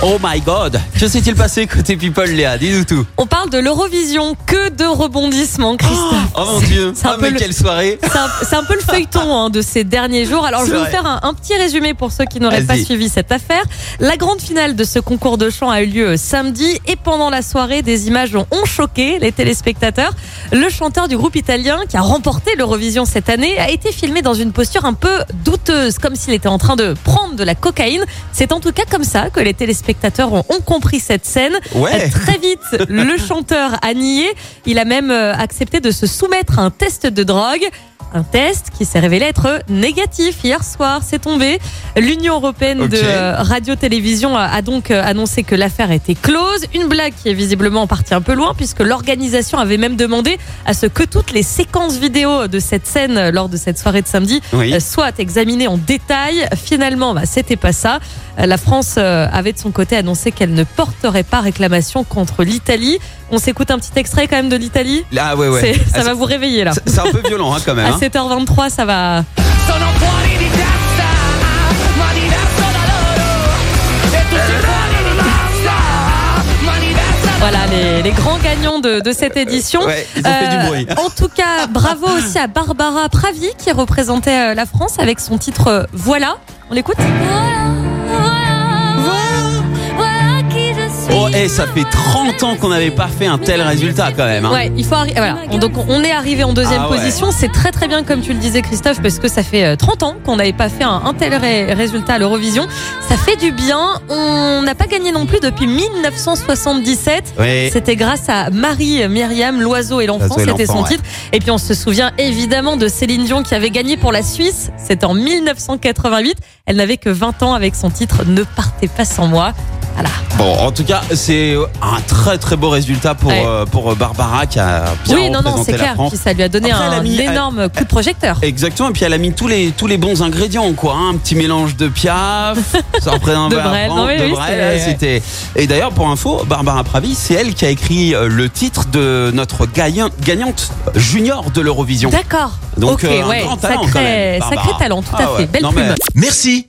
Oh my god Que s'est-il passé côté People, Léa? Dis-nous tout. On parle de l'Eurovision, que de rebondissements, Christophe. Oh mon dieu C'est un Ah peu le- quelle soirée C'est un, peu le feuilleton hein, de ces derniers jours. Alors, je vais vous faire un, un petit résumé pour ceux qui n'auraient pas suivi cette affaire. La grande finale de ce concours de chant a eu lieu samedi et pendant la soirée, des images ont, ont choqué les téléspectateurs. Le chanteur du groupe italien qui a remporté l'Eurovision cette année a été filmé dans une posture un peu douteuse, comme s'il était en train de prendre de la cocaïne. C'est en tout cas comme ça que les téléspectateurs ont, ont compris cette scène. Ouais Très vite, le chanteur a nié. Il a même euh, accepté de se soumettre à un test de drogue. Un test qui s'est révélé être négatif hier soir, c'est tombé. L'Union européenne de euh, radio-télévision a, donc euh, annoncé que l'affaire était close. Une blague qui est visiblement partie un peu loin puisque l'organisation avait même demandé à ce que toutes les séquences vidéo de cette scène euh, lors de cette soirée de samedi Oui. soient examinées en détail. Finalement, bah, c'était pas ça. La France avait de son côté annoncé qu'elle ne porterait pas réclamation contre l'Italie. On s'écoute un petit extrait quand même de l'Italie. Ah ouais ouais. C'est- Ça Ah, va vous réveiller là. c'est- un peu violent hein, quand même. À hein. 7h23, ça va. E Voilà les, les grands gagnants de, de cette édition. Ouais, ils ont fait du Euh, bruit. En tout cas, bravo aussi à Barbara Pravi qui représentait euh, la France avec son titre euh, Voilà. On l'écoute Voilà qui Oh et ça fait 30 ans qu'on n'avait pas fait un tel résultat quand même. hein. Ouais, il faut voilà. On- Donc on est arrivé en deuxième Ah ouais. position. C'est très très bien comme tu le disais Christophe parce que ça fait euh, 30 ans qu'on n'avait pas fait un, un tel ré- résultat à l'Eurovision. Ça fait du bien. On n'a pas gagné non plus depuis 1977. Ouais. C'était grâce à Marie Myriam Loiseau et l'enfant, c'était son ouais. titre. Et puis on se souvient évidemment de Céline Dion qui avait gagné pour la Suisse. C'était en 1988. Elle n'avait que 20 ans avec son titre Ne partez pas sans moi. Voilà. Bon en tout cas c'est un très très beau résultat pour, Ouais. euh, pour Barbara qui a bien oui, non, non, c'est la clair. France. Puis ça lui a donné Après, elle a un mis- elle- énorme coup de projecteur. Exactement, et puis elle a mis tous les, tous les bons ingrédients, quoi. hein. Un petit mélange de piaf, ça représente De un Brel, non, oui, de oui, c'était. Et d'ailleurs, pour info, Barbara Pravi, c'est elle qui a écrit euh, le titre de notre gagnant- gagnante junior de l'Eurovision. D'accord. Donc, ok, euh, un ouais, grand talent, sacré, quand même, Barbara. sacré talent, tout Ah à ouais. fait. Belle Non, mais- plume. Merci,